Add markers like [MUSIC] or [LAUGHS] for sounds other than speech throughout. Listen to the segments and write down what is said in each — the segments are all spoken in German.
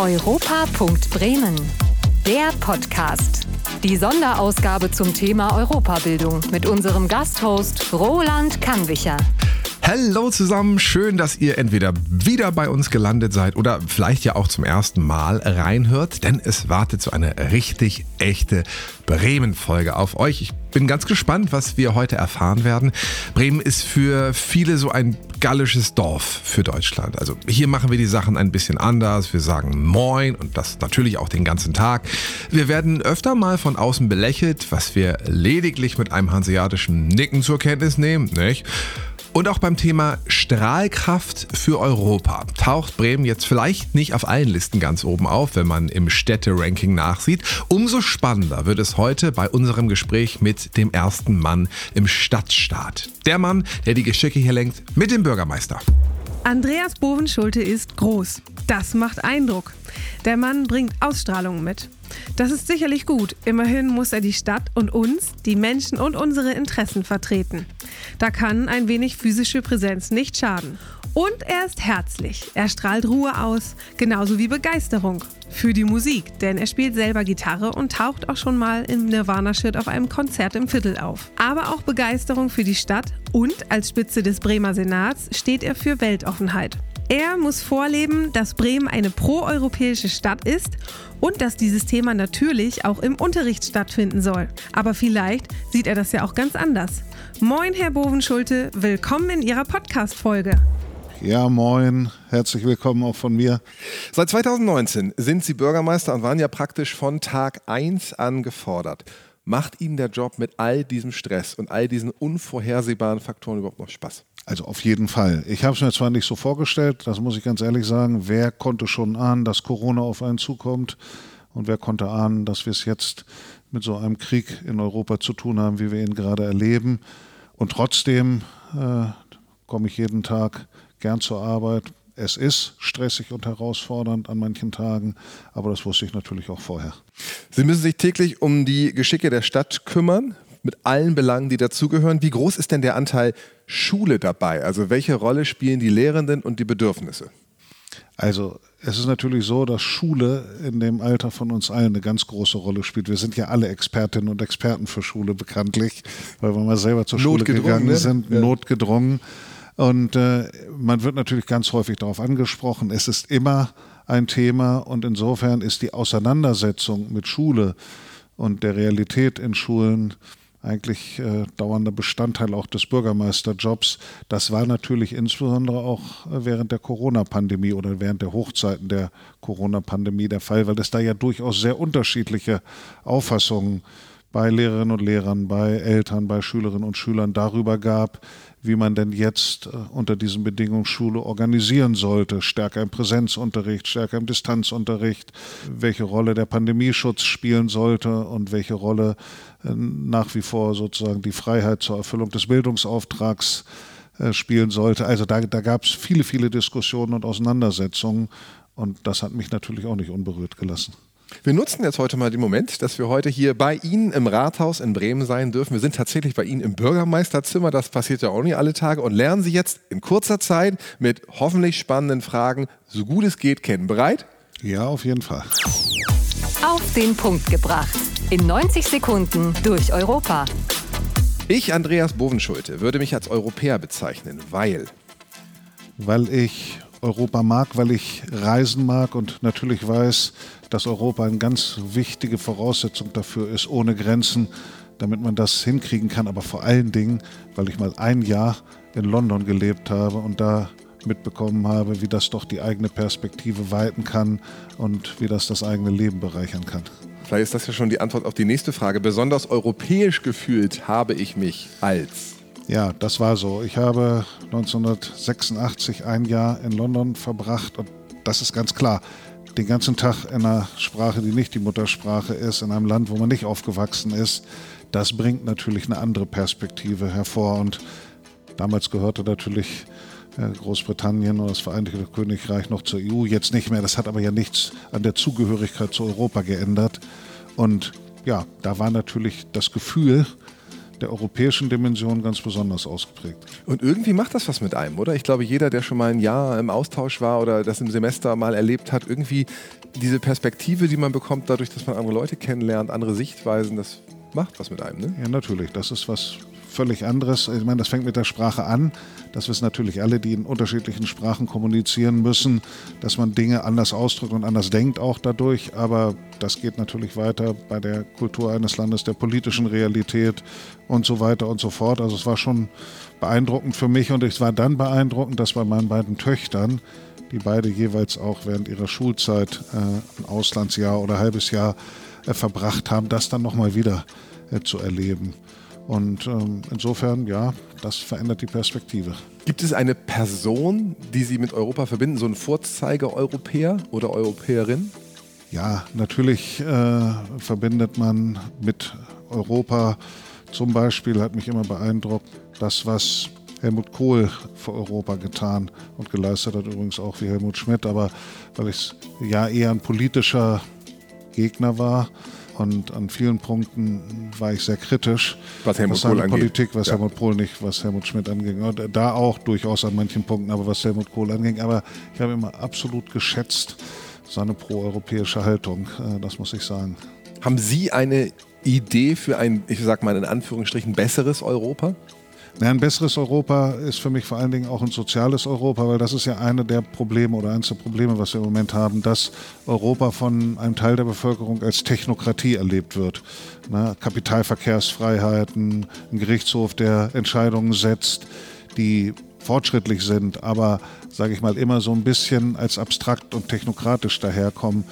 Europa.Bremen. Der Podcast. Die Sonderausgabe zum Thema Europabildung mit unserem Gasthost Roland Kannwicher. Hallo zusammen, schön, dass ihr entweder wieder bei uns gelandet seid oder vielleicht ja auch zum ersten Mal reinhört, denn es wartet so eine richtig echte Bremen-Folge auf euch. Ich bin ganz gespannt, was wir heute erfahren werden. Bremen ist für viele so ein gallisches Dorf für Deutschland. Also hier machen wir die Sachen ein bisschen anders. Wir sagen Moin und das natürlich auch den ganzen Tag. Wir werden öfter mal von außen belächelt, was wir lediglich mit einem hanseatischen Nicken zur Kenntnis nehmen, nicht? Und auch beim Thema Strahlkraft für Europa taucht Bremen jetzt vielleicht nicht auf allen Listen ganz oben auf, wenn man im Städteranking nachsieht. Umso spannender wird es heute bei unserem Gespräch mit dem ersten Mann im Stadtstaat. Der Mann, der die Geschicke hier lenkt, mit dem Bürgermeister. Andreas Bovenschulte ist groß. Das macht Eindruck. Der Mann bringt Ausstrahlung mit. Das ist sicherlich gut. Immerhin muss er die Stadt und uns, die Menschen und unsere Interessen vertreten. Da kann ein wenig physische Präsenz nicht schaden. Und er ist herzlich. Er strahlt Ruhe aus, genauso wie Begeisterung für die Musik, denn er spielt selber Gitarre und taucht auch schon mal im Nirvana-Shirt auf einem Konzert im Viertel auf. Aber auch Begeisterung für die Stadt und als Spitze des Bremer Senats steht er für Weltoffenheit. Er muss vorleben, dass Bremen eine proeuropäische Stadt ist und dass dieses Thema natürlich auch im Unterricht stattfinden soll. Aber vielleicht sieht er das ja auch ganz anders. Moin, Herr Bovenschulte, willkommen in Ihrer Podcast-Folge. Ja, moin, herzlich willkommen auch von mir. Seit 2019 sind Sie Bürgermeister und waren ja praktisch von Tag 1 an gefordert. Macht Ihnen der Job mit all diesem Stress und all diesen unvorhersehbaren Faktoren überhaupt noch Spaß? Also auf jeden Fall. Ich habe es mir zwar nicht so vorgestellt, das muss ich ganz ehrlich sagen. Wer konnte schon ahnen, dass Corona auf einen zukommt? Und wer konnte ahnen, dass wir es jetzt mit so einem Krieg in Europa zu tun haben, wie wir ihn gerade erleben? Und trotzdem äh, komme ich jeden Tag gern zur Arbeit. Es ist stressig und herausfordernd an manchen Tagen, aber das wusste ich natürlich auch vorher. Sie müssen sich täglich um die Geschicke der Stadt kümmern mit allen Belangen, die dazugehören. Wie groß ist denn der Anteil Schule dabei? Also welche Rolle spielen die Lehrenden und die Bedürfnisse? Also es ist natürlich so, dass Schule in dem Alter von uns allen eine ganz große Rolle spielt. Wir sind ja alle Expertinnen und Experten für Schule bekanntlich, weil wir mal selber zur Schule gegangen ne? sind, ja. Und äh, man wird natürlich ganz häufig darauf angesprochen. Es ist immer ein Thema und insofern ist die Auseinandersetzung mit Schule und der Realität in Schulen eigentlich äh, dauernder Bestandteil auch des Bürgermeisterjobs. Das war natürlich insbesondere auch äh, während der Corona-Pandemie oder während der Hochzeiten der Corona-Pandemie der Fall, weil es da ja durchaus sehr unterschiedliche Auffassungen bei Lehrerinnen und Lehrern, bei Eltern, bei Schülerinnen und Schülern darüber gab, wie man denn jetzt äh, unter diesen Bedingungen Schule organisieren sollte. Stärker im Präsenzunterricht, stärker im Distanzunterricht, welche Rolle der Pandemieschutz spielen sollte und welche Rolle äh, nach wie vor sozusagen die Freiheit zur Erfüllung des Bildungsauftrags äh, spielen sollte. Also da, da gab es viele, viele Diskussionen und Auseinandersetzungen und das hat mich natürlich auch nicht unberührt gelassen. Wir nutzen jetzt heute mal den Moment, dass wir heute hier bei Ihnen im Rathaus in Bremen sein dürfen. Wir sind tatsächlich bei Ihnen im Bürgermeisterzimmer, das passiert ja auch nicht alle Tage und lernen Sie jetzt in kurzer Zeit mit hoffentlich spannenden Fragen, so gut es geht, kennen. Bereit? Ja, auf jeden Fall. Auf den Punkt gebracht. In 90 Sekunden durch Europa. Ich, Andreas Bovenschulte, würde mich als Europäer bezeichnen, weil. Weil ich Europa mag, weil ich reisen mag und natürlich weiß, dass Europa eine ganz wichtige Voraussetzung dafür ist, ohne Grenzen, damit man das hinkriegen kann. Aber vor allen Dingen, weil ich mal ein Jahr in London gelebt habe und da mitbekommen habe, wie das doch die eigene Perspektive weiten kann und wie das das eigene Leben bereichern kann. Vielleicht ist das ja schon die Antwort auf die nächste Frage. Besonders europäisch gefühlt habe ich mich als. Ja, das war so. Ich habe 1986 ein Jahr in London verbracht und das ist ganz klar den ganzen Tag in einer Sprache, die nicht die Muttersprache ist, in einem Land, wo man nicht aufgewachsen ist, das bringt natürlich eine andere Perspektive hervor. Und damals gehörte natürlich äh, Großbritannien oder das Vereinigte Königreich noch zur EU, jetzt nicht mehr. Das hat aber ja nichts an der Zugehörigkeit zu Europa geändert. Und ja, da war natürlich das Gefühl, der europäischen Dimension ganz besonders ausgeprägt. Und irgendwie macht das was mit einem, oder? Ich glaube, jeder, der schon mal ein Jahr im Austausch war oder das im Semester mal erlebt hat, irgendwie diese Perspektive, die man bekommt, dadurch, dass man andere Leute kennenlernt, andere Sichtweisen, das macht was mit einem, ne? Ja, natürlich. Das ist was völlig anderes. Ich meine, das fängt mit der Sprache an. Das wissen natürlich alle, die in unterschiedlichen Sprachen kommunizieren müssen, dass man Dinge anders ausdrückt und anders denkt auch dadurch. Aber das geht natürlich weiter bei der Kultur eines Landes, der politischen Realität und so weiter und so fort. Also es war schon beeindruckend für mich und es war dann beeindruckend, dass bei meinen beiden Töchtern, die beide jeweils auch während ihrer Schulzeit äh, ein Auslandsjahr oder ein halbes Jahr äh, verbracht haben, das dann nochmal wieder äh, zu erleben. Und ähm, insofern, ja, das verändert die Perspektive. Gibt es eine Person, die Sie mit Europa verbinden, so ein Vorzeige-Europäer oder Europäerin? Ja, natürlich äh, verbindet man mit Europa zum Beispiel, hat mich immer beeindruckt, das, was Helmut Kohl für Europa getan und geleistet hat, übrigens auch wie Helmut Schmidt, aber weil ich ja eher ein politischer Gegner war, und an vielen Punkten war ich sehr kritisch. Was Helmut was Kohl angeht. Politik, was ja. Helmut Kohl nicht, was Helmut Schmidt anging. Und da auch durchaus an manchen Punkten, aber was Helmut Kohl anging. Aber ich habe immer absolut geschätzt seine proeuropäische Haltung. Äh, das muss ich sagen. Haben Sie eine Idee für ein, ich sag mal in Anführungsstrichen, besseres Europa? Ja, ein besseres Europa ist für mich vor allen Dingen auch ein soziales Europa, weil das ist ja eine der Probleme oder eines der Probleme, was wir im Moment haben, dass Europa von einem Teil der Bevölkerung als Technokratie erlebt wird. Ne? Kapitalverkehrsfreiheiten, ein Gerichtshof, der Entscheidungen setzt, die fortschrittlich sind, aber, sage ich mal, immer so ein bisschen als abstrakt und technokratisch daherkommen.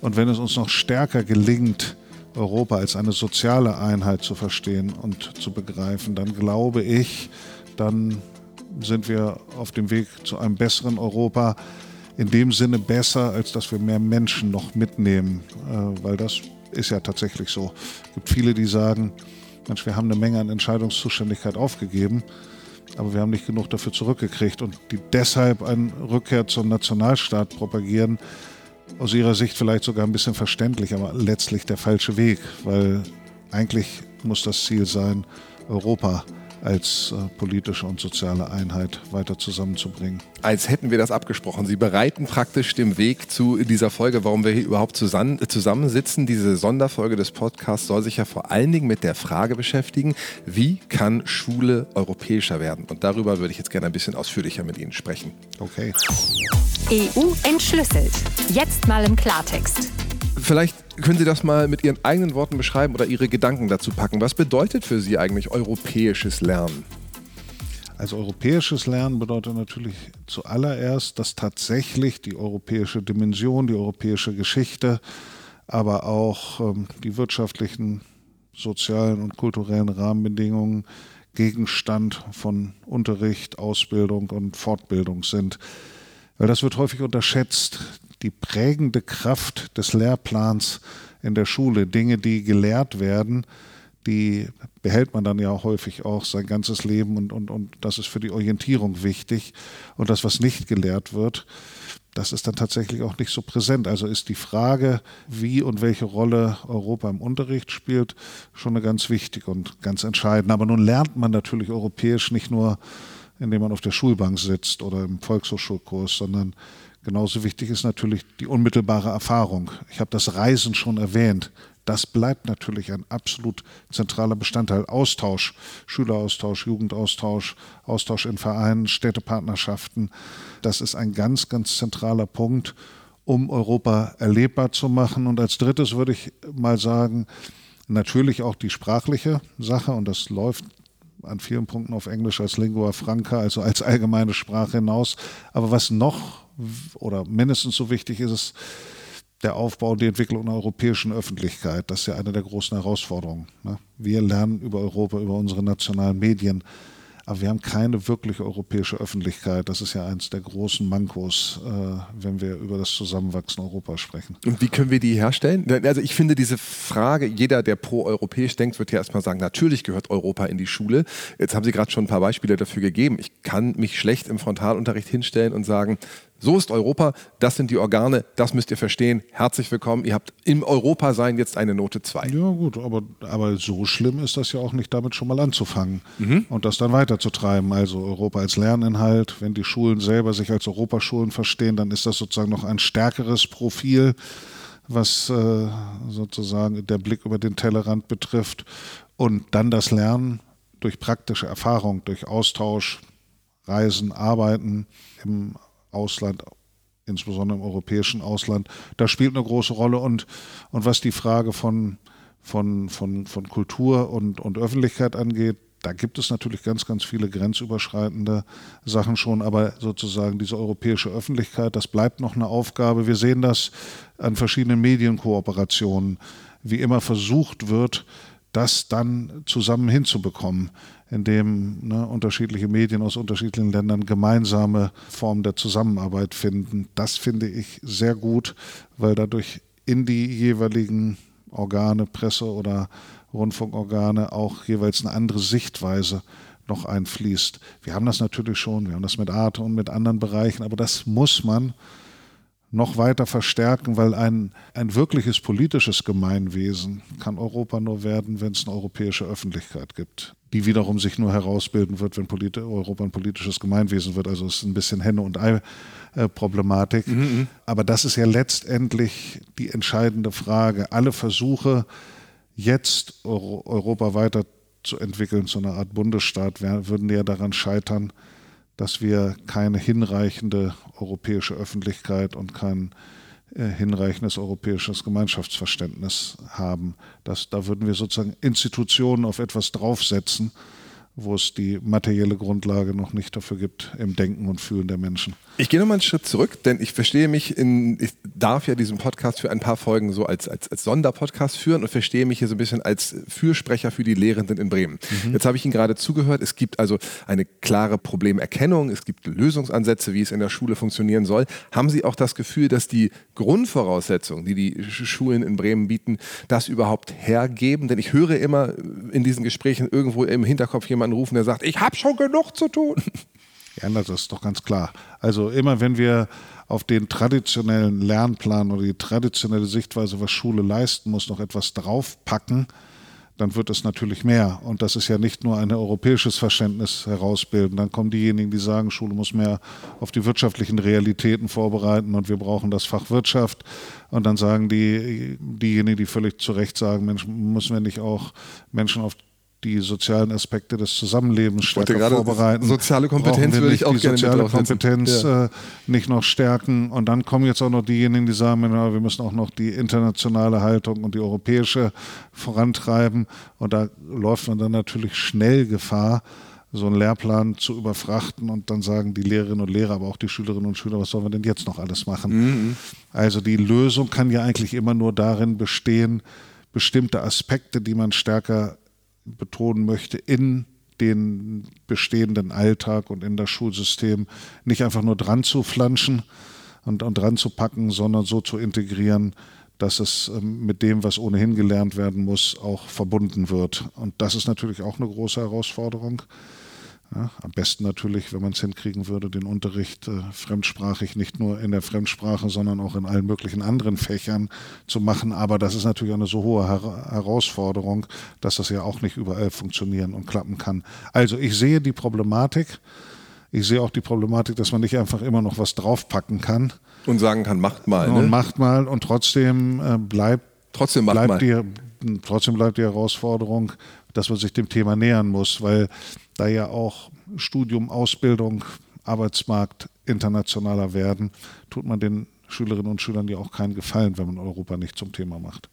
Und wenn es uns noch stärker gelingt, Europa als eine soziale Einheit zu verstehen und zu begreifen, dann glaube ich, dann sind wir auf dem Weg zu einem besseren Europa. In dem Sinne besser, als dass wir mehr Menschen noch mitnehmen, äh, weil das ist ja tatsächlich so. Es gibt viele, die sagen, Mensch, wir haben eine Menge an Entscheidungszuständigkeit aufgegeben, aber wir haben nicht genug dafür zurückgekriegt und die deshalb eine Rückkehr zum Nationalstaat propagieren, aus ihrer Sicht vielleicht sogar ein bisschen verständlich, aber letztlich der falsche Weg, weil eigentlich muss das Ziel sein, Europa als äh, politische und soziale Einheit weiter zusammenzubringen. Als hätten wir das abgesprochen. Sie bereiten praktisch den Weg zu dieser Folge, warum wir hier überhaupt zusammen, zusammensitzen. Diese Sonderfolge des Podcasts soll sich ja vor allen Dingen mit der Frage beschäftigen, wie kann Schule europäischer werden? Und darüber würde ich jetzt gerne ein bisschen ausführlicher mit Ihnen sprechen. Okay. EU entschlüsselt. Jetzt mal im Klartext. Vielleicht können Sie das mal mit Ihren eigenen Worten beschreiben oder Ihre Gedanken dazu packen. Was bedeutet für Sie eigentlich europäisches Lernen? Also europäisches Lernen bedeutet natürlich zuallererst, dass tatsächlich die europäische Dimension, die europäische Geschichte, aber auch ähm, die wirtschaftlichen, sozialen und kulturellen Rahmenbedingungen Gegenstand von Unterricht, Ausbildung und Fortbildung sind weil das wird häufig unterschätzt, die prägende Kraft des Lehrplans in der Schule, Dinge, die gelehrt werden, die behält man dann ja häufig auch sein ganzes Leben und, und, und das ist für die Orientierung wichtig. Und das, was nicht gelehrt wird, das ist dann tatsächlich auch nicht so präsent. Also ist die Frage, wie und welche Rolle Europa im Unterricht spielt, schon eine ganz wichtige und ganz entscheidende. Aber nun lernt man natürlich europäisch nicht nur indem man auf der Schulbank sitzt oder im Volkshochschulkurs, sondern genauso wichtig ist natürlich die unmittelbare Erfahrung. Ich habe das Reisen schon erwähnt. Das bleibt natürlich ein absolut zentraler Bestandteil. Austausch, Schüleraustausch, Jugendaustausch, Austausch in Vereinen, Städtepartnerschaften. Das ist ein ganz, ganz zentraler Punkt, um Europa erlebbar zu machen. Und als drittes würde ich mal sagen, natürlich auch die sprachliche Sache. Und das läuft an vielen Punkten auf Englisch als Lingua Franca, also als allgemeine Sprache hinaus. Aber was noch oder mindestens so wichtig ist, ist der Aufbau und die Entwicklung einer europäischen Öffentlichkeit. Das ist ja eine der großen Herausforderungen. Ne? Wir lernen über Europa, über unsere nationalen Medien aber wir haben keine wirkliche europäische Öffentlichkeit. Das ist ja eines der großen Mankos, äh, wenn wir über das Zusammenwachsen Europas sprechen. Und wie können wir die herstellen? Also ich finde diese Frage, jeder, der pro-europäisch denkt, wird ja erstmal sagen, natürlich gehört Europa in die Schule. Jetzt haben Sie gerade schon ein paar Beispiele dafür gegeben. Ich kann mich schlecht im Frontalunterricht hinstellen und sagen, So ist Europa, das sind die Organe, das müsst ihr verstehen. Herzlich willkommen. Ihr habt im Europa-Sein jetzt eine Note 2. Ja, gut, aber, aber so schlimm ist das ja auch nicht, damit schon mal anzufangen mhm. und das dann weiterzutreiben. Also Europa als Lerninhalt, wenn die Schulen selber sich als Europaschulen verstehen, dann ist das sozusagen noch ein stärkeres Profil, was äh, sozusagen der Blick über den Tellerrand betrifft. Und dann das Lernen durch praktische Erfahrung, durch Austausch, Reisen, Arbeiten im Ausland, insbesondere im europäischen Ausland, das spielt eine große Rolle. Und, und was die Frage von, von, von, von Kultur und, und Öffentlichkeit angeht, da gibt es natürlich ganz, ganz viele grenzüberschreitende Sachen schon, aber sozusagen diese europäische Öffentlichkeit, das bleibt noch eine Aufgabe. Wir sehen das an verschiedenen Medienkooperationen, wie immer versucht wird, das dann zusammen hinzubekommen, indem ne, unterschiedliche Medien aus unterschiedlichen Ländern gemeinsame Formen der Zusammenarbeit finden. Das finde ich sehr gut, weil dadurch in die jeweiligen Organe, Presse oder Rundfunkorgane auch jeweils eine andere Sichtweise noch einfließt. Wir haben das natürlich schon, wir haben das mit Arte und mit anderen Bereichen, aber das muss man noch weiter verstärken, weil ein, ein wirkliches politisches Gemeinwesen kann Europa nur werden, wenn es eine europäische Öffentlichkeit gibt, die wiederum sich nur herausbilden wird, wenn Polit Europa ein politisches Gemeinwesen wird. Also es ist ein bisschen Henne- und Ei-Problematik. Mhm, mhm, Aber das ist ja letztendlich die entscheidende Frage. Alle Versuche, jetzt Europa weiterzuentwickeln zu einer Art Bundesstaat, würden ja daran scheitern, dass wir keine hinreichende europäische Öffentlichkeit und kein äh, hinreichendes europäisches Gemeinschaftsverständnis haben. Das, da würden wir sozusagen Institutionen auf etwas draufsetzen, wo es die materielle Grundlage noch nicht dafür gibt im Denken und Fühlen der Menschen. Ich gehe nochmal einen Schritt zurück, denn ich verstehe mich in, ich darf ja diesen Podcast für ein paar Folgen so als, als, als Sonderpodcast führen und verstehe mich hier so ein bisschen als Fürsprecher für die Lehrenden in Bremen. Mhm. Jetzt habe ich Ihnen gerade zugehört, es gibt also eine klare Problemerkennung, es gibt Lösungsansätze, wie es in der Schule funktionieren soll. Haben Sie auch das Gefühl, dass die Grundvoraussetzungen, die die Schulen in Bremen bieten, das überhaupt hergeben? Denn ich höre immer in diesen Gesprächen irgendwo im Hinterkopf jemanden rufen, der sagt, ich habe schon genug zu tun. [LAUGHS] Ja, das ist doch ganz klar. Also immer wenn wir auf den traditionellen Lernplan oder die traditionelle Sichtweise, was Schule leisten muss, noch etwas draufpacken, dann wird es natürlich mehr. Und das ist ja nicht nur ein europäisches Verständnis herausbilden. Dann kommen diejenigen, die sagen, Schule muss mehr auf die wirtschaftlichen Realitäten vorbereiten und wir brauchen das Fach Wirtschaft. Und dann sagen die, diejenigen, die völlig zu Recht sagen, Mensch, müssen wir nicht auch Menschen auf die sozialen Aspekte des Zusammenlebens stärker vorbereiten. Soziale Kompetenz würde ich auch die gerne soziale Kompetenz ja. äh, nicht noch stärken. Und dann kommen jetzt auch noch diejenigen, die sagen, wir müssen auch noch die internationale Haltung und die europäische vorantreiben. Und da läuft man dann natürlich schnell Gefahr, so einen Lehrplan zu überfrachten und dann sagen die Lehrerinnen und Lehrer, aber auch die Schülerinnen und Schüler, was sollen wir denn jetzt noch alles machen? Mhm. Also die Lösung kann ja eigentlich immer nur darin bestehen, bestimmte Aspekte, die man stärker betonen möchte, in den bestehenden Alltag und in das Schulsystem nicht einfach nur dran zu flanschen und, und dran zu packen, sondern so zu integrieren, dass es ähm, mit dem, was ohnehin gelernt werden muss, auch verbunden wird. Und das ist natürlich auch eine große Herausforderung. Ja, am besten natürlich, wenn man es hinkriegen würde, den Unterricht äh, fremdsprachig nicht nur in der Fremdsprache, sondern auch in allen möglichen anderen Fächern zu machen. Aber das ist natürlich eine so hohe Her Herausforderung, dass das ja auch nicht überall funktionieren und klappen kann. Also ich sehe die Problematik. Ich sehe auch die Problematik, dass man nicht einfach immer noch was draufpacken kann. Und sagen kann, macht mal. Ne? Und macht mal. Und trotzdem äh, bleibt, trotzdem bleibt mal. Die, trotzdem bleibt die Herausforderung, dass man sich dem Thema nähern muss, weil da ja auch Studium, Ausbildung, Arbeitsmarkt internationaler werden, tut man den Schülerinnen und Schülern ja auch keinen Gefallen, wenn man Europa nicht zum Thema macht.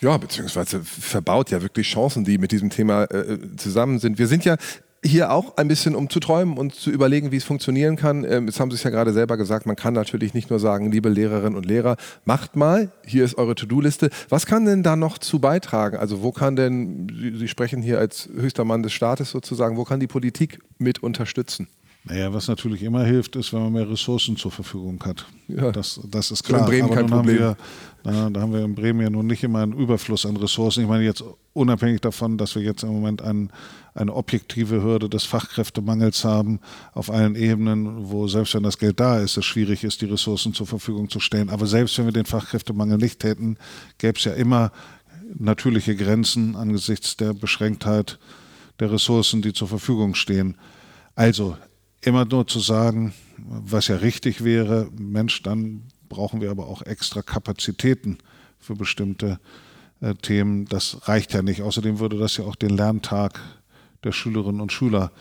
Ja, beziehungsweise verbaut ja wirklich Chancen, die mit diesem Thema äh, zusammen sind. Wir sind ja hier auch ein bisschen, um zu träumen und zu überlegen, wie es funktionieren kann. Ähm, jetzt haben Sie es ja gerade selber gesagt, man kann natürlich nicht nur sagen, liebe Lehrerinnen und Lehrer, macht mal, hier ist eure To-Do-Liste. Was kann denn da noch zu beitragen? Also wo kann denn, Sie, Sie sprechen hier als höchster Mann des Staates sozusagen, wo kann die Politik mit unterstützen? Naja, was natürlich immer hilft, ist, wenn man mehr Ressourcen zur Verfügung hat. Ja. Das, das ist klar. In Bremen Aber kein Problem. Haben wir, na, da haben wir in Bremen ja nun nicht immer einen Überfluss an Ressourcen. Ich meine jetzt unabhängig davon, dass wir jetzt im Moment ein, eine objektive Hürde des Fachkräftemangels haben auf allen Ebenen, wo selbst wenn das Geld da ist, es schwierig ist, die Ressourcen zur Verfügung zu stellen. Aber selbst wenn wir den Fachkräftemangel nicht hätten, gäbe es ja immer natürliche Grenzen angesichts der Beschränktheit der Ressourcen, die zur Verfügung stehen. Also immer nur zu sagen, was ja richtig wäre, Mensch, dann brauchen wir aber auch extra Kapazitäten für bestimmte äh, Themen. Das reicht ja nicht. Außerdem würde das ja auch den Lerntag der Schülerinnen und Schüler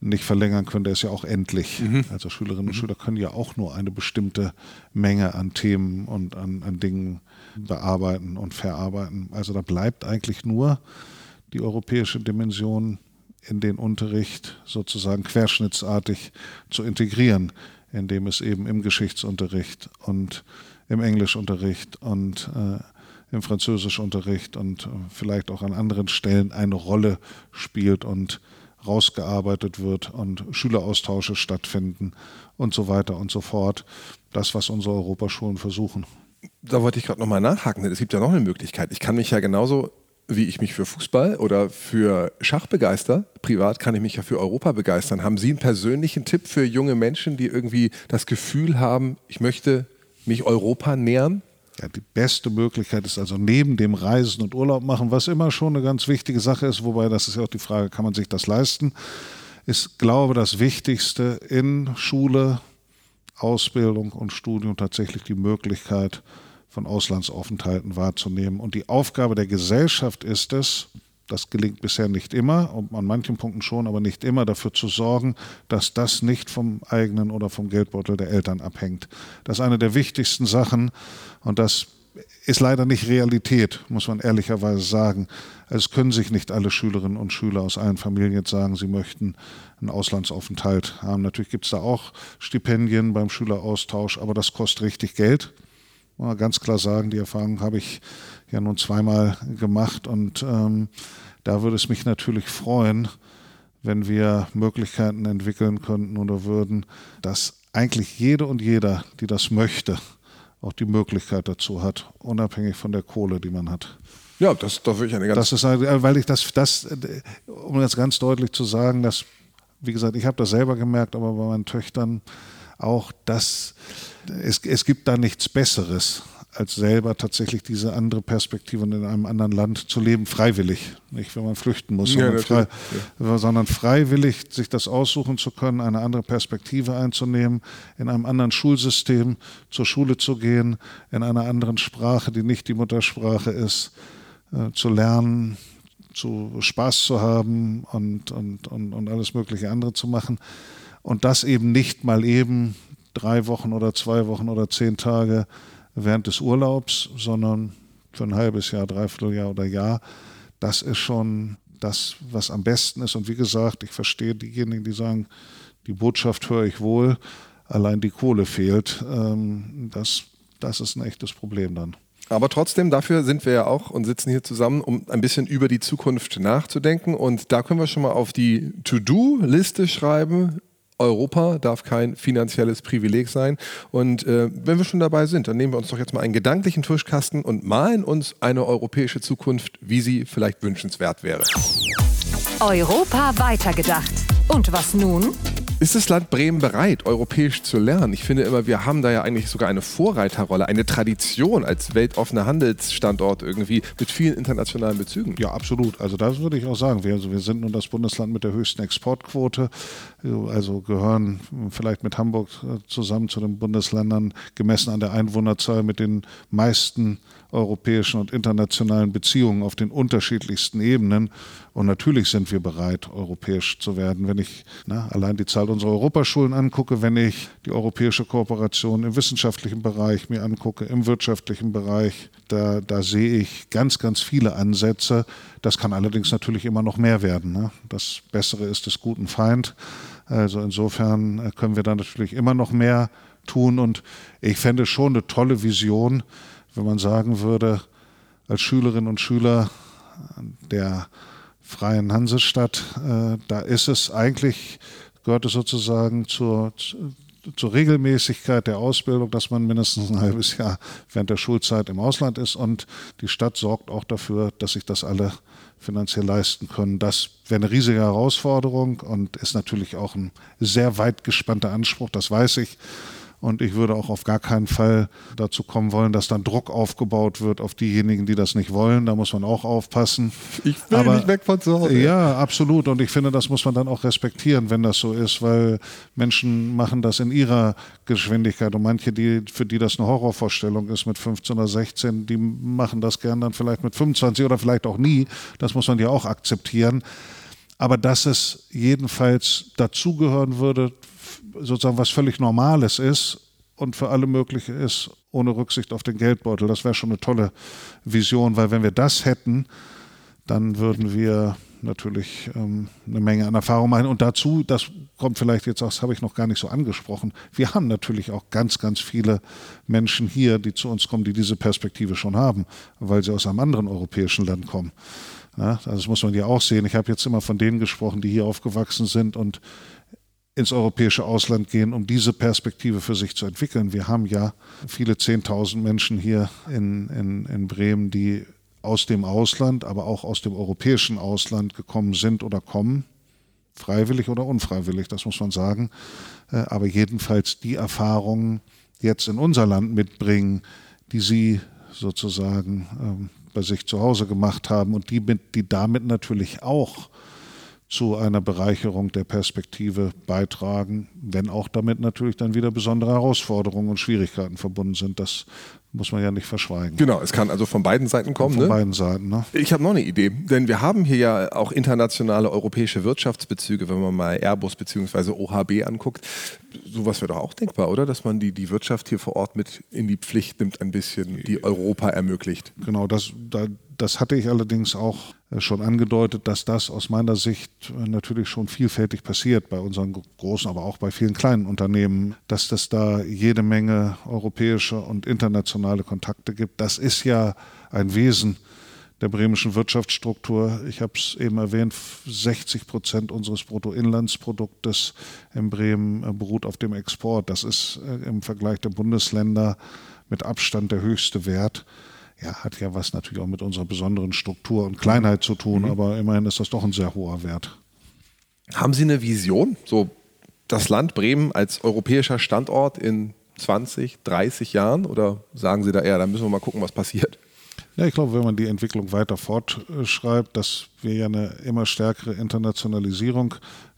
nicht verlängern können. Der ist ja auch endlich. Mhm. Also Schülerinnen und mhm. Schüler können ja auch nur eine bestimmte Menge an Themen und an, an Dingen bearbeiten und verarbeiten. Also da bleibt eigentlich nur die europäische Dimension in den Unterricht sozusagen querschnittsartig zu integrieren, indem es eben im Geschichtsunterricht und im Englischunterricht und äh, im Französischunterricht und äh, vielleicht auch an anderen Stellen eine Rolle spielt und rausgearbeitet wird und Schüleraustausche stattfinden und so weiter und so fort. Das, was unsere Europaschulen versuchen. Da wollte ich gerade nochmal nachhaken. Es gibt ja noch eine Möglichkeit. Ich kann mich ja genauso wie ich mich für Fußball oder für Schach begeister, privat kann ich mich ja für Europa begeistern. Haben Sie einen persönlichen Tipp für junge Menschen, die irgendwie das Gefühl haben, ich möchte mich Europa nähern? Ja, die beste Möglichkeit ist also neben dem Reisen und Urlaub machen, was immer schon eine ganz wichtige Sache ist, wobei das ist ja auch die Frage, kann man sich das leisten, ist, glaube das Wichtigste in Schule, Ausbildung und Studium tatsächlich die Möglichkeit, von Auslandsaufenthalten wahrzunehmen. Und die Aufgabe der Gesellschaft ist es, das gelingt bisher nicht immer, an manchen Punkten schon, aber nicht immer, dafür zu sorgen, dass das nicht vom eigenen oder vom Geldbeutel der Eltern abhängt. Das ist eine der wichtigsten Sachen und das ist leider nicht Realität, muss man ehrlicherweise sagen. Es können sich nicht alle Schülerinnen und Schüler aus allen Familien jetzt sagen, sie möchten einen Auslandsaufenthalt haben. Natürlich gibt es da auch Stipendien beim Schüleraustausch, aber das kostet richtig Geld man ganz klar sagen, die Erfahrung habe ich ja nun zweimal gemacht und ähm, da würde es mich natürlich freuen, wenn wir Möglichkeiten entwickeln könnten oder würden, dass eigentlich jede und jeder, die das möchte, auch die Möglichkeit dazu hat, unabhängig von der Kohle, die man hat. Ja, das, das wirklich eine ganz. Das ist, weil ich das, das, um jetzt ganz deutlich zu sagen, dass, wie gesagt, ich habe das selber gemerkt, aber bei meinen Töchtern auch, dass es, es gibt da nichts Besseres, als selber tatsächlich diese andere Perspektive in einem anderen Land zu leben, freiwillig. Nicht, wenn man flüchten muss, sondern, ja, frei, ja. sondern, freiwillig sich das aussuchen zu können, eine andere Perspektive einzunehmen, in einem anderen Schulsystem zur Schule zu gehen, in einer anderen Sprache, die nicht die Muttersprache ist, äh, zu lernen, zu Spaß zu haben und, und, und, und alles mögliche andere zu machen. Und das eben nicht mal eben drei Wochen oder zwei Wochen oder zehn Tage während des Urlaubs, sondern für ein halbes Jahr, dreiviertel Jahr oder Jahr. Das ist schon das, was am besten ist. Und wie gesagt, ich verstehe diejenigen, die sagen, die Botschaft höre ich wohl, allein die Kohle fehlt. Ähm, das, das ist ein echtes Problem dann. Aber trotzdem, dafür sind wir ja auch und sitzen hier zusammen, um ein bisschen über die Zukunft nachzudenken. Und da können wir schon mal auf die To-Do-Liste schreiben, Europa darf kein finanzielles Privileg sein. Und äh, wenn wir schon dabei sind, dann nehmen wir uns doch jetzt mal einen gedanklichen Tuschkasten und malen uns eine europäische Zukunft, wie sie vielleicht wünschenswert wäre. Europa weitergedacht. Und was nun? Ist das Land Bremen bereit, europäisch zu lernen? Ich finde immer, wir haben da ja eigentlich sogar eine Vorreiterrolle, eine Tradition als weltoffener Handelsstandort irgendwie mit vielen internationalen Bezügen. Ja, absolut. Also das würde ich auch sagen. Wir, also wir sind nun das Bundesland mit der höchsten Exportquote, also gehören vielleicht mit Hamburg äh, zusammen zu den Bundesländern gemessen an der Einwohnerzahl mit den meisten europäischen und internationalen Beziehungen auf den unterschiedlichsten Ebenen. Und natürlich sind wir bereit, europäisch zu werden. Wenn ich na, allein die Zahl unserer Europaschulen angucke, wenn ich die europäische Kooperation im wissenschaftlichen Bereich mir angucke, im wirtschaftlichen Bereich, da, da sehe ich ganz, ganz viele Ansätze. Das kann allerdings natürlich immer noch mehr werden. Ne? Das Bessere ist des guten Feind. Also insofern äh, können wir da natürlich immer noch mehr tun. Und ich fände schon eine tolle Vision, wenn man sagen würde, als Schülerinnen und Schüler der Freien Hansestadt, äh, da ist es eigentlich, gehört es sozusagen zur, zur Regelmäßigkeit der Ausbildung, dass man mindestens ein halbes Jahr während der Schulzeit im Ausland ist und die Stadt sorgt auch dafür, dass sich das alle finanziell leisten können. Das wäre eine riesige Herausforderung und ist natürlich auch ein sehr weit gespannter Anspruch, das weiß ich. Und ich würde auch auf gar keinen Fall dazu kommen wollen, dass dann Druck aufgebaut wird auf diejenigen, die das nicht wollen. Da muss man auch aufpassen. [LAUGHS] Ich will Aber, nicht weg von zu Hause. Ja, absolut. Und ich finde, das muss man dann auch respektieren, wenn das so ist, weil Menschen machen das in ihrer Geschwindigkeit. Und manche, die, für die das eine Horrorvorstellung ist mit 15 oder 16, die machen das gern dann vielleicht mit 25 oder vielleicht auch nie. Das muss man ja auch akzeptieren. Aber dass es jedenfalls dazugehören würde, sozusagen was völlig Normales ist und für alle möglich ist, ohne Rücksicht auf den Geldbeutel. Das wäre schon eine tolle Vision, weil wenn wir das hätten, dann würden wir natürlich ähm, eine Menge an Erfahrung machen. Und dazu, das kommt vielleicht jetzt auch, das habe ich noch gar nicht so angesprochen, wir haben natürlich auch ganz, ganz viele Menschen hier, die zu uns kommen, die diese Perspektive schon haben, weil sie aus einem anderen europäischen Land kommen. Ja, also das muss man ja auch sehen. Ich habe jetzt immer von denen gesprochen, die hier aufgewachsen sind und ins europäische Ausland gehen, um diese Perspektive für sich zu entwickeln. Wir haben ja viele Zehntausend Menschen hier in, in, in Bremen, die aus dem Ausland, aber auch aus dem europäischen Ausland gekommen sind oder kommen. Freiwillig oder unfreiwillig, das muss man sagen. Äh, aber jedenfalls die Erfahrungen jetzt in unser Land mitbringen, die sie sozusagen ähm, bei sich zu Hause gemacht haben und die, die damit natürlich auch zu einer Bereicherung der Perspektive beitragen, wenn auch damit natürlich dann wieder besondere Herausforderungen und Schwierigkeiten verbunden sind. Das muss man ja nicht verschweigen. Genau, es kann also von beiden Seiten kommen. Von ne? beiden Seiten. Ne? Ich habe noch eine Idee, denn wir haben hier ja auch internationale europäische Wirtschaftsbezüge, wenn man mal Airbus bzw. OHB anguckt. Sowas wäre doch auch denkbar, oder? Dass man die, die Wirtschaft hier vor Ort mit in die Pflicht nimmt, ein bisschen, die Europa ermöglicht. Genau, das, da, das hatte ich allerdings auch äh, schon angedeutet, dass das aus meiner Sicht äh, natürlich schon vielfältig passiert bei unseren großen, aber auch bei vielen kleinen Unternehmen, dass das da jede Menge europäische und internationale Kontakte gibt. Das ist ja ein Wesen der bremischen Wirtschaftsstruktur. Ich habe es eben erwähnt, 60 Prozent unseres Bruttoinlandsproduktes in Bremen äh, beruht auf dem Export. Das ist im Vergleich der Bundesländer mit Abstand der höchste Wert ja, hat ja was natürlich auch mit unserer besonderen Struktur und Kleinheit zu tun, mhm. aber immerhin ist das doch ein sehr hoher Wert. Haben Sie eine Vision, so das Land Bremen als europäischer Standort in 20, 30 Jahren? Oder sagen Sie da eher, da müssen wir mal gucken, was passiert? Ja, ich glaube, wenn man die Entwicklung weiter fortschreibt, dass wir ja eine immer stärkere Internationalisierung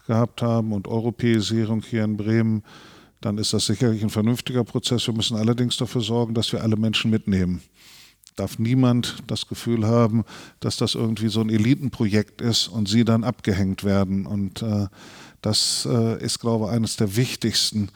gehabt haben und Europäisierung hier in Bremen, dann ist das sicherlich ein vernünftiger Prozess. Wir müssen allerdings dafür sorgen, dass wir alle Menschen mitnehmen darf niemand das Gefühl haben, dass das irgendwie so ein Elitenprojekt ist und sie dann abgehängt werden. Und äh, das äh, ist, glaube ich, eines der wichtigsten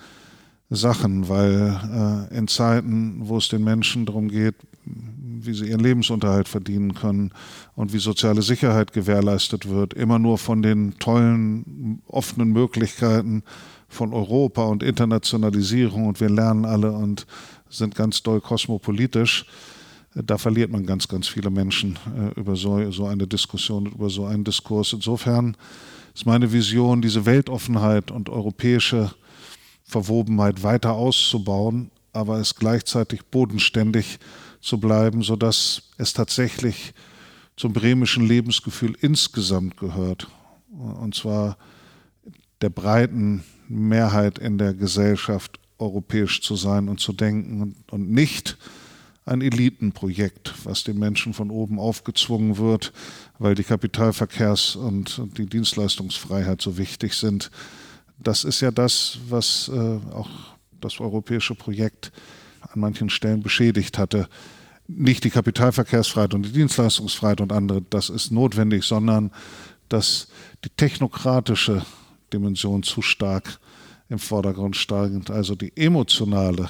Sachen, weil äh, in Zeiten, wo es den Menschen darum geht, wie sie ihren Lebensunterhalt verdienen können und wie soziale Sicherheit gewährleistet wird, immer nur von den tollen, offenen Möglichkeiten von Europa und Internationalisierung und wir lernen alle und sind ganz doll kosmopolitisch, da verliert man ganz, ganz viele Menschen äh, über so, so eine Diskussion, über so einen Diskurs. Insofern ist meine Vision, diese Weltoffenheit und europäische Verwobenheit weiter auszubauen, aber es gleichzeitig bodenständig zu bleiben, sodass es tatsächlich zum bremischen Lebensgefühl insgesamt gehört. Und zwar der breiten Mehrheit in der Gesellschaft europäisch zu sein und zu denken und nicht ein Elitenprojekt, was den Menschen von oben aufgezwungen wird, weil die Kapitalverkehrs- und die Dienstleistungsfreiheit so wichtig sind. Das ist ja das, was äh, auch das europäische Projekt an manchen Stellen beschädigt hatte. Nicht die Kapitalverkehrsfreiheit und die Dienstleistungsfreiheit und andere, das ist notwendig, sondern dass die technokratische Dimension zu stark im Vordergrund steigt, also die emotionale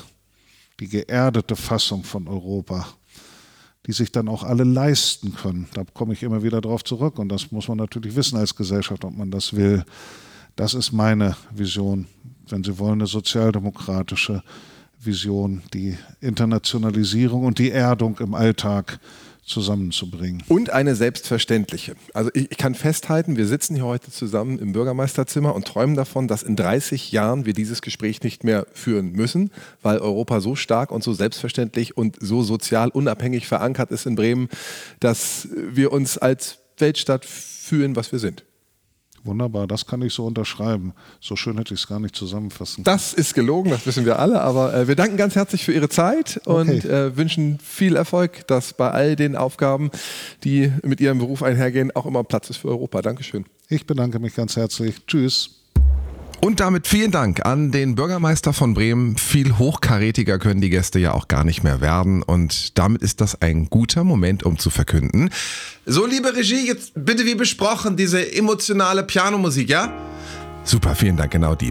die geerdete Fassung von Europa, die sich dann auch alle leisten können. Da komme ich immer wieder darauf zurück und das muss man natürlich wissen als Gesellschaft, ob man das will. Das ist meine Vision, wenn Sie wollen, eine sozialdemokratische Vision, die Internationalisierung und die Erdung im Alltag zusammenzubringen. Und eine selbstverständliche. Also ich, ich, kann festhalten, wir sitzen hier heute zusammen im Bürgermeisterzimmer und träumen davon, dass in 30 Jahren wir dieses Gespräch nicht mehr führen müssen, weil Europa so stark und so selbstverständlich und so sozial unabhängig verankert ist in Bremen, dass wir uns als Weltstadt fühlen, was wir sind. Wunderbar, das kann ich so unterschreiben. So schön hätte ich es gar nicht zusammenfassen. Das ist gelogen, das wissen wir alle, aber äh, wir danken ganz herzlich für Ihre Zeit und okay. äh, wünschen viel Erfolg, dass bei all den Aufgaben, die mit Ihrem Beruf einhergehen, auch immer Platz ist für Europa. Dankeschön. Ich bedanke mich ganz herzlich. Tschüss. Und damit vielen Dank an den Bürgermeister von Bremen. Viel hochkarätiger können die Gäste ja auch gar nicht mehr werden. Und damit ist das ein guter Moment, um zu verkünden. So, liebe Regie, jetzt bitte wie besprochen diese emotionale Pianomusik, ja? Super, vielen Dank, genau die.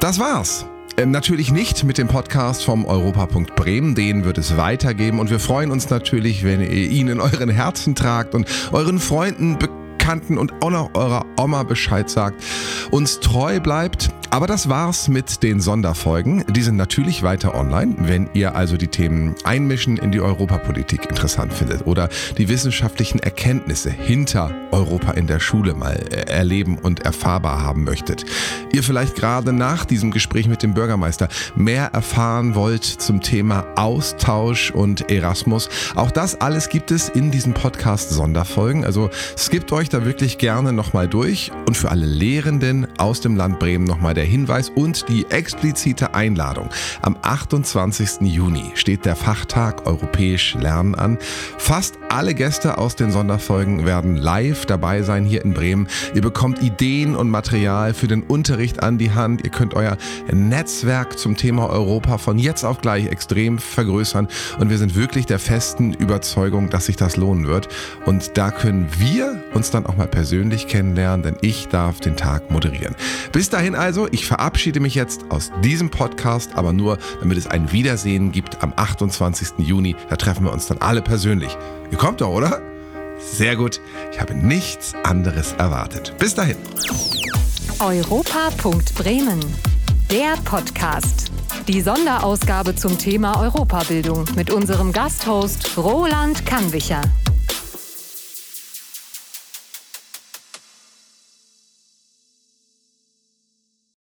Das war's. Ähm, natürlich nicht mit dem Podcast vom Europapunkt Bremen, den wird es weitergeben und wir freuen uns natürlich, wenn ihr ihn in euren Herzen tragt und euren Freunden, Bekannten, Bekannten und auch noch eurer Oma Bescheid sagt, uns treu bleibt. Aber das war's mit den Sonderfolgen. Die sind natürlich weiter online, wenn ihr also die Themen Einmischen in die Europapolitik interessant findet oder die wissenschaftlichen Erkenntnisse hinter Europa in der Schule mal äh, erleben und erfahrbar haben möchtet. Ihr vielleicht gerade nach diesem Gespräch mit dem Bürgermeister mehr erfahren wollt zum Thema Austausch und Erasmus. Auch das alles gibt es in diesen Podcast Sonderfolgen. Also skippt euch da wirklich gerne nochmal durch. Und für alle Lehrenden aus dem Land Bremen nochmal der Hinweis und die explizite Einladung. Am 28. Juni steht der Fachtag Europäisch Lernen an. Fast alle Gäste aus den Sonderfolgen werden live dabei sein hier in Bremen. Ihr bekommt Ideen und Material für den Unterricht an die Hand. Ihr könnt euer Netzwerk zum Thema Europa von jetzt auf gleich extrem vergrößern. Und wir sind wirklich der festen Überzeugung, dass sich das lohnen wird. Und da können wir uns dann auch mal persönlich kennenlernen, denn ich darf den Tag moderieren. Bis dahin also, ich verabschiede mich jetzt aus diesem Podcast, aber nur, damit es ein Wiedersehen gibt am 28. Juni. Da treffen wir uns dann alle persönlich. Kommt doch, oder? Sehr gut. Ich habe nichts anderes erwartet. Bis dahin. Europa.bremen. Der Podcast. Die Sonderausgabe zum Thema Europabildung mit unserem Gasthost Roland Kannwicher.